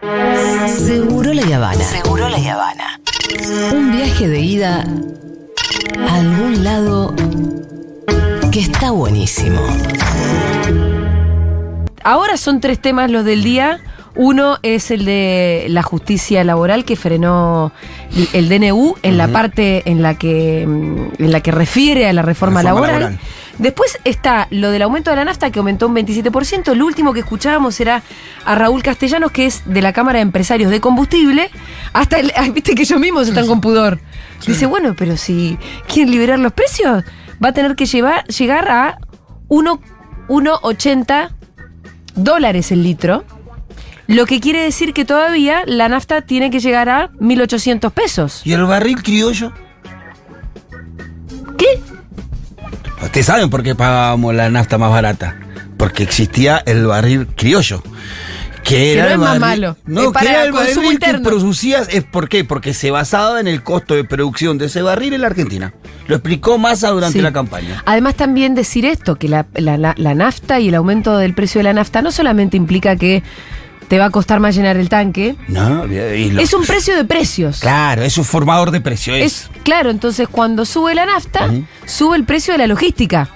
Seguro la Habana. Seguro la Habana. Un viaje de ida a algún lado que está buenísimo. Ahora son tres temas los del día. Uno es el de la justicia laboral que frenó el DNU en la parte en la que mm, en la que refiere a la reforma, Reforma laboral. laboral. Después está lo del aumento de la nafta que aumentó un 27%. Lo último que escuchábamos era a Raúl Castellanos, que es de la Cámara de Empresarios de Combustible. Hasta el, viste que ellos mismos están con pudor. Dice, bueno, pero si quieren liberar los precios, va a tener que llevar, llegar a 1 1,80 dólares el litro. Lo que quiere decir que todavía la nafta tiene que llegar a 1.800 pesos. ¿Y el barril criollo? ¿Qué? Ustedes saben por qué pagábamos la nafta más barata. Porque existía el barril criollo. Que era no el es más malo, No, es para que era el barril que producías. Es ¿Por qué? Porque se basaba en el costo de producción de ese barril en la Argentina. Lo explicó Massa durante Sí. la campaña. Además también decir esto, que la, la- la- la nafta y el aumento del precio de la nafta no solamente implica que te va a costar más llenar el tanque, No, y lo- es un precio de precios. Claro, es un formador de precio. Es, Es claro, entonces cuando sube la nafta, sube el precio de la logística,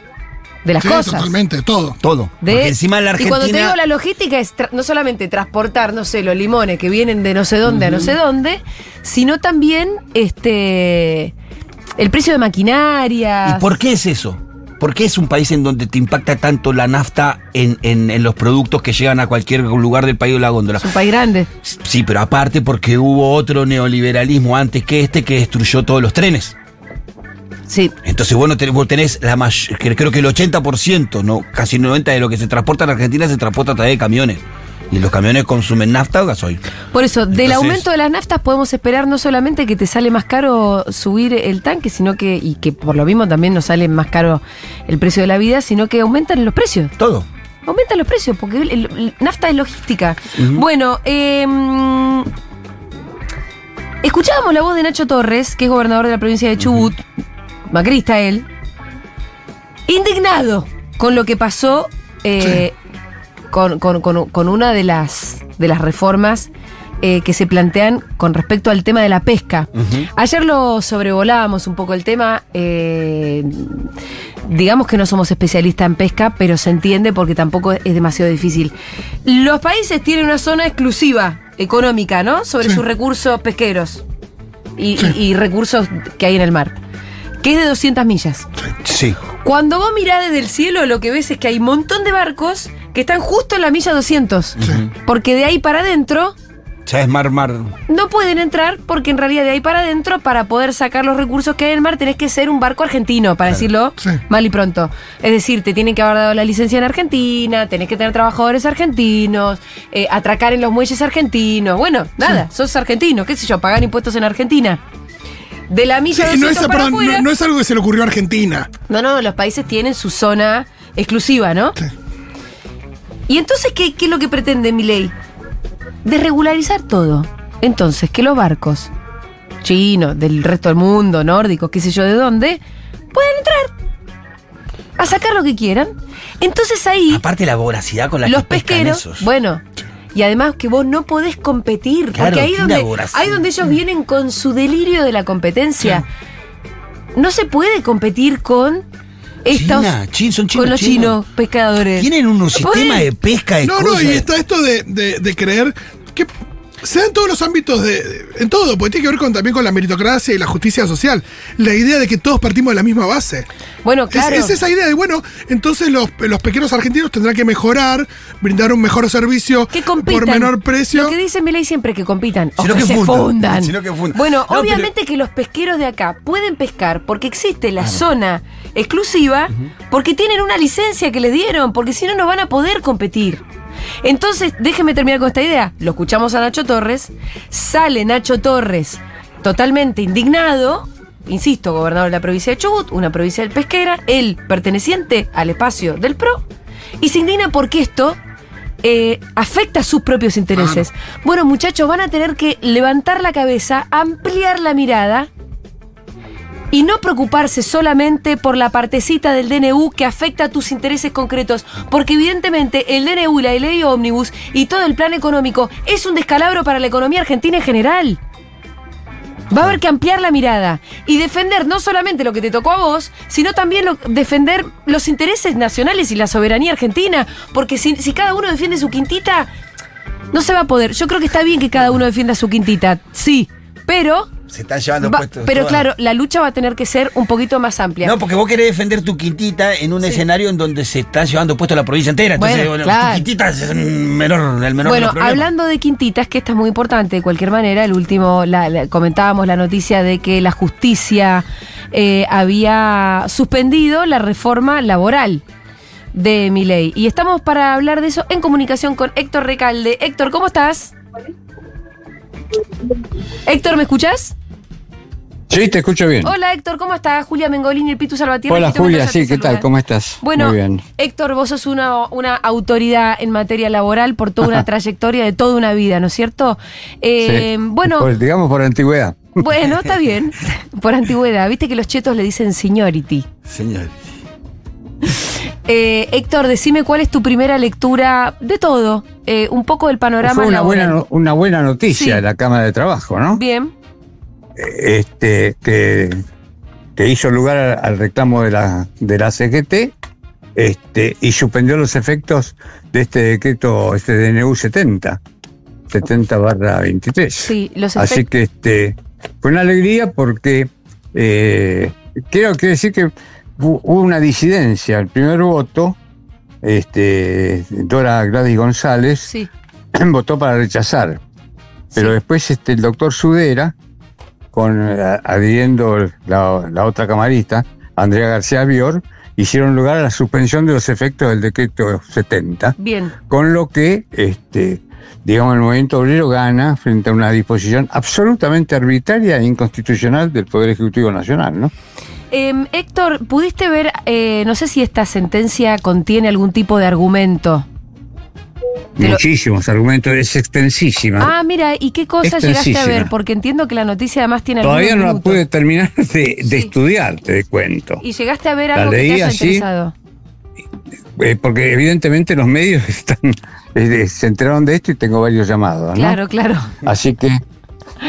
de las Sí, cosas. totalmente, todo. todo. De- Porque encima en la Y cuando te Argentina. digo la logística es no solamente transportar, no sé, los limones que vienen de no sé dónde a no sé dónde, sino también este el precio de maquinaria. ¿Y por qué es eso? ¿Por qué es un país en donde te impacta tanto la nafta en, en- en los productos que llegan a cualquier lugar del país de la góndola? Es un país grande. Sí, pero aparte porque hubo otro neoliberalismo antes que este que destruyó todos los trenes. Sí. Entonces vos, no tenés, vos tenés la may- que creo que el 80%, no, casi el 90% de lo que se transporta en Argentina se transporta a través de camiones. Y los camiones consumen nafta o gasoil. Por eso, del aumento de las naftas podemos esperar no solamente que te sale más caro subir el tanque, sino que, y que por lo mismo también nos sale más caro el precio de la vida, sino que aumentan los precios. Todo. Aumentan los precios, porque el, el- el nafta es logística. Bueno, eh, escuchábamos la voz de Nacho Torres, que es gobernador de la provincia de Chubut, macrista él, indignado con lo que pasó eh, con, con- con- con una de las, de las reformas eh, que se plantean con respecto al tema de la pesca. Ayer lo sobrevolábamos un poco el tema. eh, digamos que no somos especialistas en pesca, pero se entiende porque tampoco es demasiado difícil. Los países tienen una zona exclusiva económica, ¿no? Sobre Sí. sus recursos pesqueros y, y- y recursos que hay en el mar, que es de 200 millas. Sí. Cuando vos mirás desde el cielo, lo que ves es que hay un montón de barcos que están justo en la milla 200. Porque de ahí para adentro Ya es mar, mar. no pueden entrar, porque en realidad de ahí para adentro, para poder sacar los recursos que hay en el mar, tenés que ser un barco argentino, para decirlo Sí. mal y pronto. Es decir, te tienen que haber dado la licencia en Argentina, tenés que tener trabajadores argentinos, eh, atracar en los muelles argentinos. Bueno, nada, sos argentino, qué sé yo, pagar impuestos en Argentina. De la milla Sí, no 200 es, para perdón, afuera- no, no es algo que se le ocurrió a Argentina. no, no, los países tienen su zona exclusiva, ¿no? Sí. Y entonces, ¿qué, qué es lo que pretende mi ley? Desregularizar todo. Entonces, que los barcos chinos, del resto del mundo, nórdicos, qué sé yo de dónde, puedan entrar a sacar lo que quieran. Entonces ahí, Aparte la voracidad con la los que pesqueros, esos. bueno, y además que vos no podés competir, Claro, porque ahí donde, ahí donde ellos vienen con su delirio de la competencia, no se puede competir con estos, China, chin, son chinos, con los chinos. chinos pescadores. Tienen un No sistema de pesca de No, no, y está esto de, de- de creer se da en todos los ámbitos de, de- en todo, porque tiene que ver con, también con la meritocracia y la justicia social. La idea de que todos partimos de la misma base. Bueno, Es- claro. Es, esa idea de, bueno, entonces los, los pequeños argentinos tendrán que mejorar, brindar un mejor servicio que compitan. por menor precio. Lo que dice Milei siempre es que compitan. O Sino que, que se fundan. fundan. Sino que fundan. Bueno, No, pero- obviamente que los pesqueros de acá pueden pescar porque existe la zona exclusiva, porque tienen una licencia que les dieron, porque si no, no van a poder competir. Entonces, déjeme terminar con esta idea. Lo escuchamos a Nacho Torres. Sale Nacho Torres totalmente indignado. Insisto, gobernador de la provincia de Chubut, una provincia del pesquera, él perteneciente al espacio del PRO, y se indigna porque esto eh, afecta sus propios intereses. Bueno, muchachos, van a tener que levantar la cabeza, ampliar la mirada y no preocuparse solamente por la partecita del DNU que afecta a tus intereses concretos, porque evidentemente el DNU y la ley ómnibus y todo el plan económico es un descalabro para la economía argentina en general. Va a haber que ampliar la mirada y defender no solamente lo que te tocó a vos, sino también defender los intereses nacionales y la soberanía argentina, porque si, si cada uno defiende su quintita, no se va a poder. Yo creo que está bien que cada uno defienda su quintita, sí, pero... Se están llevando va- puestos. pero todas. claro, la lucha va a tener que ser un poquito más amplia. No, porque vos querés defender tu quintita en un Sí. escenario en donde se está llevando puesto la provincia entera. Entonces, Bueno, bueno, claro. tu quintita es el menor, el menor de Bueno, los hablando de quintitas, que esta es muy importante, de cualquier manera, el último, la- la- comentábamos la noticia de que la justicia eh, había suspendido la reforma laboral de mi ley. Y estamos para hablar de eso en comunicación con Héctor Recalde. Héctor, ¿cómo estás? Héctor, ¿me escuchas? Sí, te escucho bien. Hola Héctor, ¿cómo estás? Julia Mengolini, el Pitu Salvatierra. Hola Julia, sí, ¿qué tal? ¿Cómo estás? Bueno, Muy bien. Héctor, vos sos una, una autoridad en materia laboral por toda una trayectoria de toda una vida, ¿no es cierto? Eh, Sí. Bueno, Por- digamos por antigüedad. bueno, está bien. Por antigüedad. Viste que los chetos le dicen seniority. Señor. Eh, Héctor, decime cuál es tu primera lectura de todo. Eh, un poco del panorama Fue una laboral. buena, una buena noticia Sí. de la Cámara de Trabajo, ¿no? Bien, Este, que, que hizo lugar al, al reclamo de la, de la CGT este, y suspendió los efectos de este decreto, este DNU 70, 70 barra 23. sí, los Así que este fue una alegría porque eh, quiero, quiero decir que hu- hubo una disidencia. El primer voto, este, Dora Gladys González, Sí, votó para rechazar. Pero sí. después este, el doctor Sudera, con eh, adhiriendo la, la otra camarista, Andrea García Bior, hicieron lugar a la suspensión de los efectos del decreto 70 Bien. con lo que, este, digamos, el movimiento obrero gana frente a una disposición absolutamente arbitraria e inconstitucional del Poder Ejecutivo Nacional, ¿no? Em, Héctor, ¿pudiste ver, eh, no sé si esta sentencia contiene algún tipo de argumento? Lo- Muchísimos argumentos, es extensísima. Ah, mira, ¿y qué cosa llegaste a ver? Porque entiendo que la noticia además tiene Todavía no la pude terminar de, de Sí. estudiar, te cuento. ¿Y llegaste a ver La algo que te leí haya así. interesado? Eh, porque evidentemente los medios están, eh, se enteraron de esto y tengo varios llamados, ¿no? Claro, claro. Así que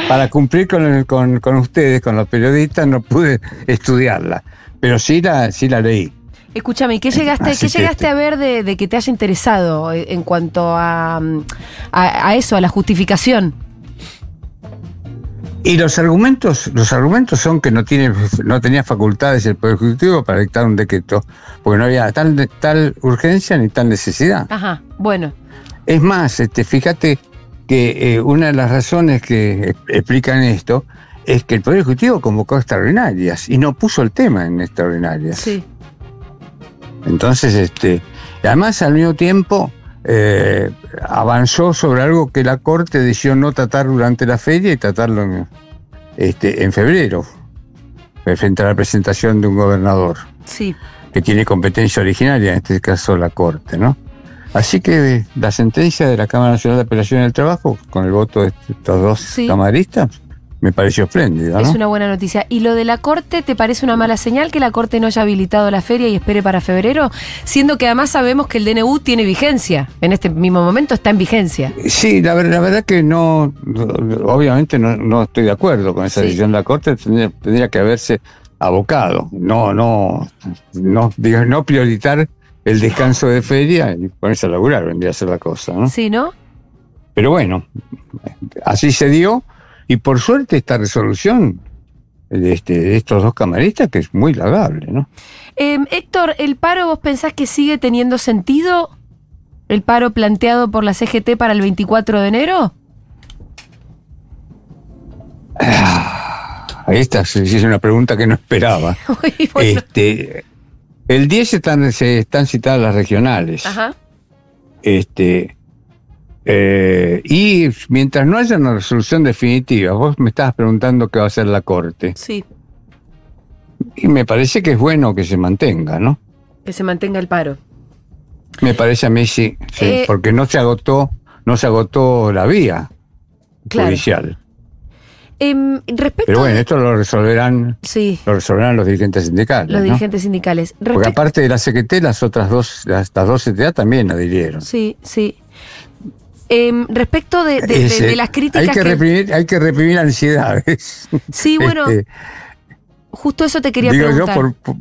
para cumplir con, el- con, con ustedes, con los periodistas, no pude estudiarla, pero sí la, sí la leí. Escúchame, ¿y ¿qué llegaste, ¿qué llegaste este- a ver de, de que te haya interesado eh, en cuanto a, a, a eso, a la justificación? Y los argumentos, los argumentos son que no tiene, no tenía facultades el Poder Ejecutivo para dictar un decreto, porque no había tal, tal urgencia ni tal necesidad. Ajá, bueno, Es más, este, fíjate que eh, una de las razones que explican esto es que el Poder Ejecutivo convocó extraordinarias y no puso el tema en extraordinarias. sí. Entonces, este, además al mismo tiempo eh, avanzó sobre algo que la Corte decidió no tratar durante la feria y tratarlo en, este, en febrero, frente a la presentación de un gobernador Sí, que tiene competencia originaria, en este caso la Corte, ¿no? Así que la sentencia de la Cámara Nacional de Apelación del Trabajo, con el voto de estos dos Sí. camaristas, me pareció espléndida, es una buena noticia. ¿Y lo de la Corte, te parece una mala señal que la Corte no haya habilitado la feria y espere para febrero? Siendo que además sabemos que el DNU tiene vigencia. En este mismo momento está en vigencia. Sí, la, la verdad que no, no- obviamente no, no estoy de acuerdo con esa Sí. decisión de la Corte, tendría, tendría que haberse abocado, no, no, no, digo, no prioritar el descanso de feria y ponerse a laburar, vendría a ser la cosa, ¿no? ¿Sí, no? Pero bueno, así se dio, y por suerte esta resolución de, este, de estos dos camaristas, que es muy lagable, ¿no? Eh, Héctor, ¿el paro vos pensás que sigue teniendo sentido? ¿El paro planteado por la CGT para el 24 de enero? Esta sí es una pregunta que no esperaba. Uy, bueno. Este, el 10 están, se están citadas las regionales. Ajá. Este, eh, y mientras no haya una resolución definitiva, vos me estabas preguntando qué va a hacer la Corte. Sí, Y me parece que es bueno que se mantenga, ¿no? que se mantenga el paro. Me parece a mí sí, sí, Eh, porque no se agotó, no se agotó la vía Claro. judicial. Em, respecto Pero bueno, esto lo resolverán, Sí, lo resolverán los dirigentes sindicales. los ¿no? dirigentes sindicales. Porque aparte de la CGT, las otras dos, las, las dos CTA también adhirieron. Sí, sí. Em, respecto de, de- de- Ese- de las críticas hay que, reprimir, hay que reprimir ansiedades. Sí, bueno, Este, justo eso te quería digo yo preguntar. por, por,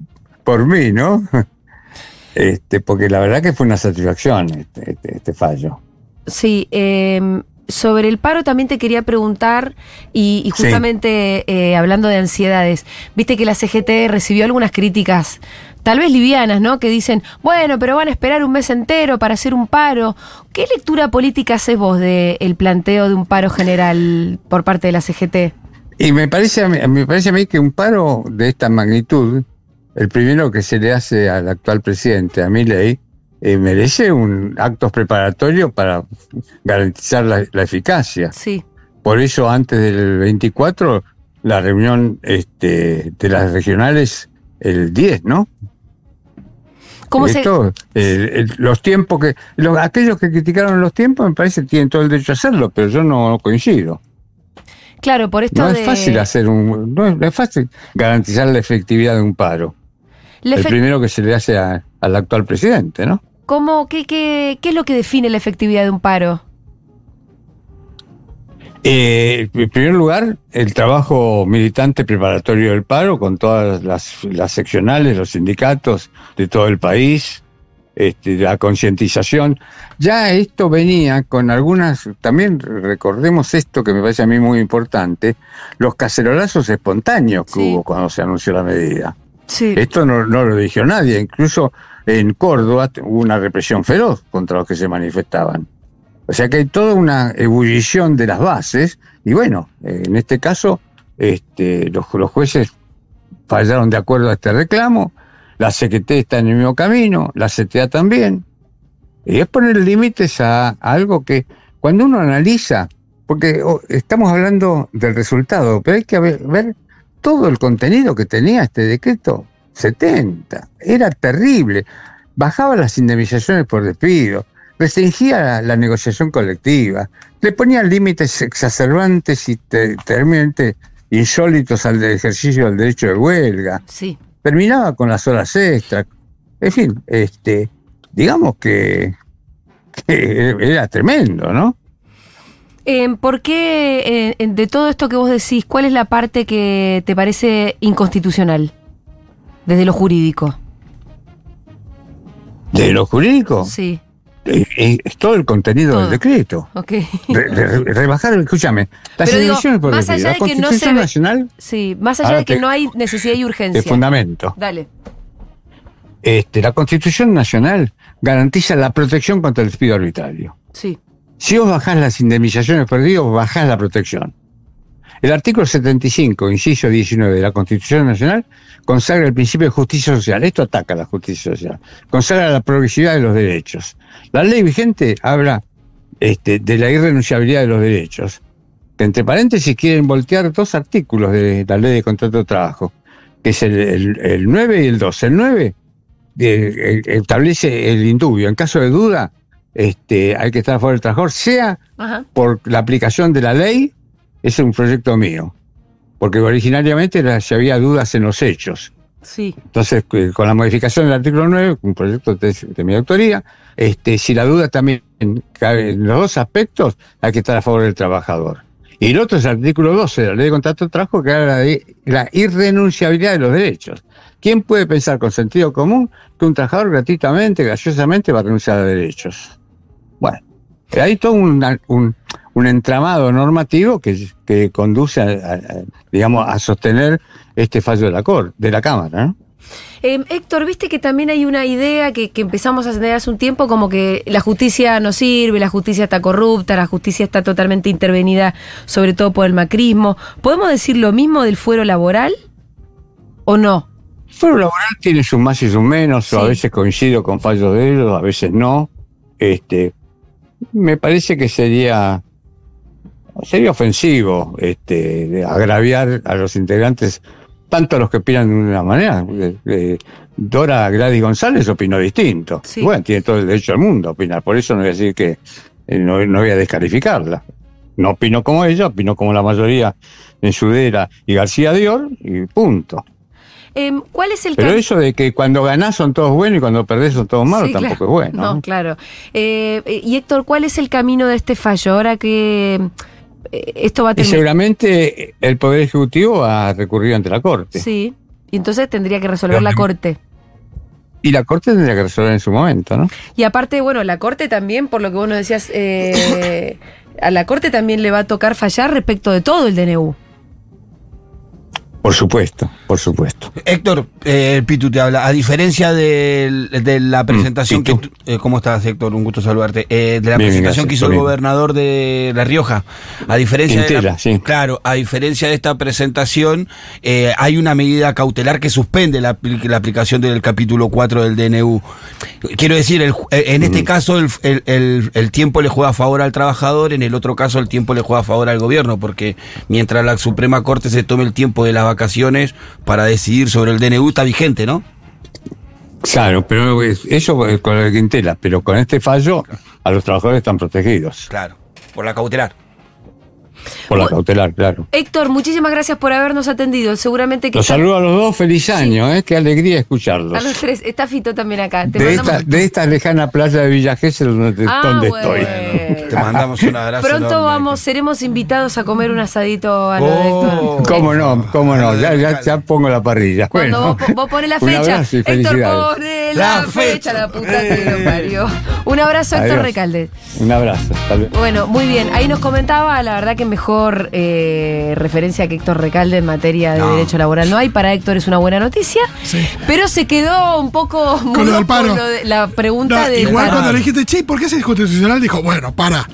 por mí, ¿no? Este, porque la verdad que fue una satisfacción este, este, este fallo. Sí, em, sobre el paro también te quería preguntar, y, y Sí. justamente eh, hablando de ansiedades, viste que la CGT recibió algunas críticas, tal vez livianas, ¿no? Que dicen, bueno, pero van a esperar un mes entero para hacer un paro. ¿Qué lectura política haces vos del planteo de un paro general por parte de la CGT? Y me parece, a mí, me parece a mí que un paro de esta magnitud, el primero que se le hace al actual presidente, a Milei, eh, merece un actos preparatorio para garantizar la, la eficacia. Sí, Por eso antes del 24, la reunión este, de las regionales el 10, ¿no? ¿Cómo se...? Esto, eh, el- los tiempos que... los- aquellos que criticaron los tiempos me parece que tienen todo el derecho a hacerlo, pero yo no coincido. Claro, por esto No es de... fácil hacer un... No es, no es fácil garantizar la efectividad de un paro. la el primero que se le hace al actual presidente, ¿no? ¿cómo- qué, qué, qué es lo que define la efectividad de un paro? Eh, en primer lugar, el trabajo militante preparatorio del paro con todas las, las seccionales, los sindicatos de todo el país, este, la concientización. Ya esto venía con algunas, también recordemos esto que me parece a mí muy importante, los cacerolazos espontáneos que Sí. hubo cuando se anunció la medida. Sí. Esto no, no lo dijo nadie, incluso en Córdoba hubo una represión feroz contra los que se manifestaban. O sea que hay toda una ebullición de las bases y bueno, eh, en este caso este, los, los jueces fallaron de acuerdo a este reclamo, la CGT está en el mismo camino, la CTA también. Y es poner límites a, algo que cuando uno analiza, porque estamos hablando del resultado, pero hay que ver, ver todo el contenido que tenía este decreto 70. Era terrible. Bajaba las indemnizaciones por despido, restringía la, la negociación colectiva, le ponía límites exacerbantes y te- terriblemente insólitos al ejercicio del derecho de huelga, Sí. terminaba con las horas extras. En fin, este, digamos que, que era tremendo, ¿no? Eh, ¿Por qué, eh, de todo esto que vos decís, cuál es la parte que te parece inconstitucional? Desde lo jurídico. De lo jurídico, Sí, es todo el contenido Todo. del decreto. ok. Re- re- rebajar, escúchame, las Pero digo, por más allá La de que no Constitución se ve- Nacional Sí, más allá de que te- no hay necesidad y de urgencia. fundamento. Dale. Este, la Constitución Nacional garantiza la protección contra el despido arbitrario. Sí, Si vos bajás las indemnizaciones perdidas, bajás la protección. El artículo 75, inciso 19 de la Constitución Nacional, consagra el principio de justicia social. Esto ataca la justicia social. Consagra la progresividad de los derechos. La ley vigente habla este, de la irrenunciabilidad de los derechos. Que entre paréntesis quieren voltear dos artículos de la ley de contrato de trabajo, que es el, el- el 9 y el 12. El 9 eh, eh, establece el indubio. En caso de duda, este, hay que estar a favor del trabajador, sea ajá. por la aplicación de la ley, es un proyecto mío. Porque originariamente si había dudas en los hechos. Sí, Entonces, con la modificación del artículo 9, un proyecto de, de mi autoría, este, si la duda también cabe en los dos aspectos, hay que estar a favor del trabajador. Y el otro es el artículo 12 de la ley de contrato de trabajo, que habla de la irrenunciabilidad de los derechos. ¿Quién puede pensar con sentido común que un trabajador gratuitamente, graciosamente va a renunciar a derechos? Bueno, hay todo un, un entramado normativo que, que conduce, a, digamos, a sostener este fallo de la, cor, de la Cámara, ¿no? Eh, Héctor, viste que también hay una idea que, que empezamos a tener hace un tiempo como que la justicia no sirve, la justicia está corrupta, la justicia está totalmente intervenida, sobre todo por el macrismo. ¿Podemos decir lo mismo del fuero laboral o no? El fuero laboral tiene sus más y sus menos, Sí. a veces coincido con fallos de ellos, a veces no. Este, me parece que sería sería ofensivo este, de agraviar a los integrantes, tanto a los que opinan de una manera. Eh, Dora Gladys González opinó distinto. Sí. Bueno, tiene todo el derecho al mundo a opinar, por eso no voy a decir que eh, no, no voy a descalificarla. No opino como ella, opino como la mayoría en Sudera y García Dior, y punto. Em, ¿Cuál es el Pero eso de que cuando ganás son todos buenos y cuando perdés son todos malos Sí, tampoco claro. es bueno. No, claro. Eh, eh, y Héctor, ¿cuál es el camino de este fallo? Ahora que esto va a Y terminar. seguramente el Poder Ejecutivo va a recurrir ante la Corte. Sí. Y entonces tendría que resolver la Corte. Y la Corte tendría que resolver en su momento, ¿no? Y aparte, bueno, la Corte también, por lo que vos nos decías, eh, a la Corte también le va a tocar fallar respecto de todo el DNU. Por supuesto, por supuesto. Héctor, eh, Pitu te habla. A diferencia de, la presentación que. Eh, ¿Cómo estás, Héctor? Un gusto saludarte. Eh, de la Bien, presentación gracias, que hizo el bien. gobernador de La Rioja. A diferencia de. La- sí. Claro, a diferencia de esta presentación, eh, hay una medida cautelar que suspende la, apli- la aplicación del capítulo 4 del DNU. Quiero decir, el eh, en Mm. este caso el, el- tiempo le juega a favor al trabajador, en el otro caso el tiempo le juega a favor al gobierno, porque mientras la Suprema Corte se tome el tiempo de las vacaciones para decidir sobre el DNU, está vigente, ¿no? Claro, pero es- eso es con el Quintela, pero con este fallo a los trabajadores están protegidos. Claro, por la cautelar. Por la cautelar, claro. Héctor, muchísimas gracias por habernos atendido. Seguramente que Los está- saludo a los dos, feliz año, ¿eh? Qué alegría escucharlos. a los tres. Está Fito también acá. Te De mandamos- esta, de esta lejana playa de Villa Gesell donde, Ah, donde bueno. estoy. Te mandamos un abrazo. Pronto enorme. vamos, seremos invitados a comer un asadito a lo de Oh. Héctor. ¿Cómo no? ¿Cómo no? Ya, ya, ya pongo la parrilla. Cuando Bueno, vos, vos pones la fecha, Héctor felicidades. La, La fecha, fecha. la puta que lo parió. Un abrazo, Héctor. Recalde. Un abrazo. luego. Bueno, muy bien. Ahí nos comentaba, la verdad que mejor eh, referencia que Héctor Recalde en materia de No. derecho laboral no hay. Para Héctor es una buena noticia. Sí. Pero se quedó un poco Con lo del paro. de- la pregunta No, de igual paro. cuando le dijiste, che, ¿por qué es inconstitucional? Dijo, bueno, para.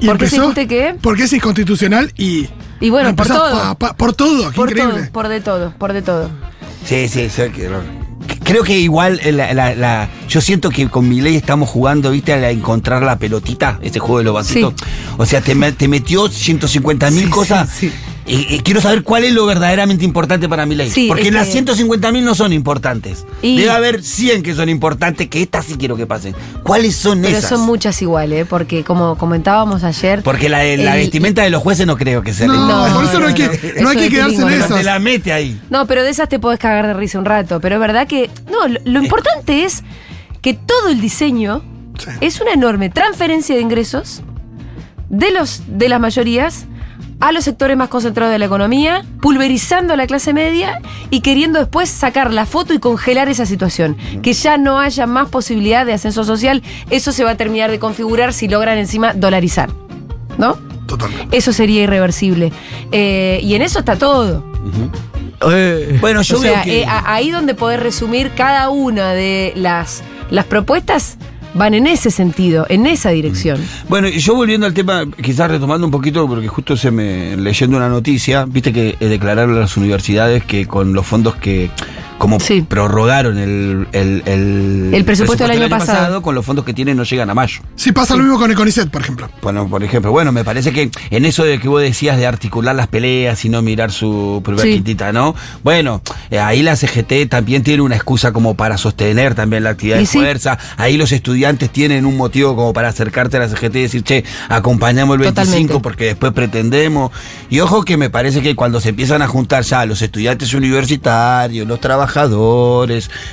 Y ¿Por qué se discute qué? Porque es inconstitucional y. Y bueno, por empezó todo. pa- pa- por todo, qué por increíble. todo, por de todo, por de todo. Sí, sí, sí, que- Creo que igual eh, la, la- la- yo siento que con mi ley estamos jugando, viste, a encontrar la pelotita, este juego de los vasitos. O sea, te, te metió 150 mil Sí, cosas. sí, y quiero saber cuál es lo verdaderamente importante para mi ley. Sí, Porque es las que- 150 mil no son importantes. Y- Debe haber 100 que son importantes, que estas sí quiero que pasen. ¿Cuáles son Pero esas? son muchas iguales, ¿eh? porque como comentábamos ayer. Porque la, la el- vestimenta de los jueces no creo que sea la No, por eso no hay que, no, no hay que de quedarse en Pero esas. te la mete ahí. No, pero de esas te podés cagar de risa un rato. Pero es verdad que. No, lo, lo importante es que todo el diseño Sí. es una enorme transferencia de ingresos de, los, de las mayorías a los sectores más concentrados de la economía, pulverizando a la clase media y queriendo después sacar la foto y congelar esa situación. Que ya no haya más posibilidad de ascenso social, eso se va a terminar de configurar si logran encima dolarizar. ¿No? Totalmente. Eso sería irreversible. Eh, y en eso está todo. Bueno, yo o sea, veo que. eh, ahí donde podés resumir cada una de las, las propuestas van en ese sentido, en esa dirección. Bueno, y yo volviendo al tema, quizás retomando un poquito, porque justo se me leyendo una noticia, viste que declararon las universidades que con los fondos que como Sí. prorrogaron el, el, el, El presupuesto del año pasado. con los fondos que tienen no llegan a mayo. Sí, pasa lo mismo con el CONICET, por ejemplo. Bueno, por ejemplo, bueno, me parece que en eso de que vos decías de articular las peleas y no mirar su primer Sí. quintita, ¿no? Bueno, eh, ahí la CGT también tiene una excusa como para sostener también la actividad Y de sí. fuerza. Ahí los estudiantes tienen un motivo como para acercarte a la CGT y decir, che, acompañamos el 25 Totalmente. porque después pretendemos. Y ojo que me parece que cuando se empiezan a juntar ya los estudiantes universitarios, los trabajadores,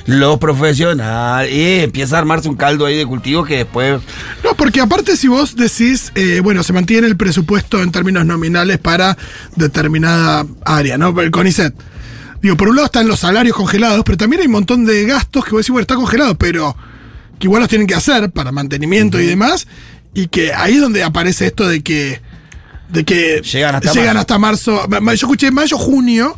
los profesionales, y empieza a armarse un caldo ahí de cultivo que después No, porque aparte si vos decís, eh, bueno, se mantiene el presupuesto en términos nominales para determinada área, ¿no? El CONICET. Digo, por un lado están los salarios congelados, pero también hay un montón de gastos que vos decís, bueno, está congelado, pero que igual los tienen que hacer para mantenimiento y demás, y que ahí es donde aparece esto de que de que Llegan hasta marzo. hasta marzo. Ma- ma- Yo escuché mayo, junio,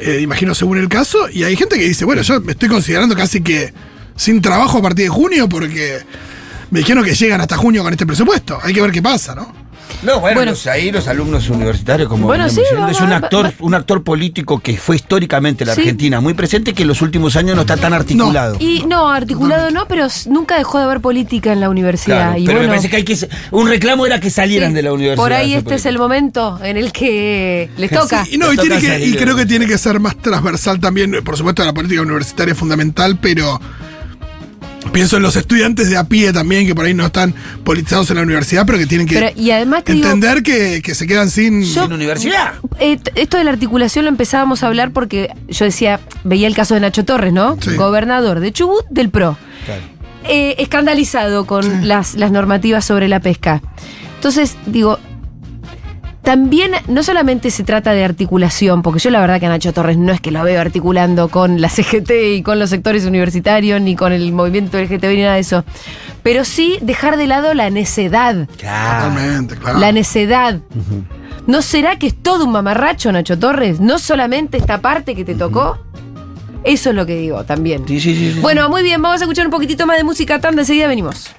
eh, imagino según el caso, y hay gente que dice, bueno, yo me estoy considerando casi que sin trabajo a partir de junio porque me dijeron que llegan hasta junio con este presupuesto. Hay que ver qué pasa, ¿no? No, bueno, Bueno. los- ahí los alumnos universitarios, como Bueno, sí, diciendo, es un actor, va- un actor político que fue históricamente en la Sí. Argentina muy presente que en los últimos años no está tan articulado. Y no, articulado no, pero nunca dejó de haber política en la universidad. Claro, y pero bueno, me parece que hay que un reclamo era que salieran sí, de la universidad. Por ahí este es el momento en el que les toca. Y, no, y, tiene que, y creo ¿no? que tiene que ser más transversal también. Por supuesto, la política universitaria es fundamental, pero Pienso en los estudiantes de a pie también, que por ahí no están politizados en la universidad, pero que tienen que Pero, y además te digo, entender que, que se quedan sin. Yo- ¿En universidad? eh, esto de la articulación lo empezábamos a hablar porque yo decía, veía el caso de Nacho Torres, ¿no? Sí. Gobernador de Chubut del PRO. Eh, escandalizado con las, las normativas sobre la pesca. Entonces, digo, también no solamente se trata de articulación, porque yo la verdad que a Nacho Torres no es que lo veo articulando con la CGT y con los sectores universitarios, ni con el movimiento LGTB ni nada de eso, pero sí dejar de lado la necedad. Claro. Totalmente, claro. La necedad. ¿No será que es todo un mamarracho, Nacho Torres? ¿No solamente esta parte que te tocó? Eso es lo que digo también. Sí, sí, sí, sí. Bueno, muy bien, vamos a escuchar un poquitito más de música tanda, enseguida venimos.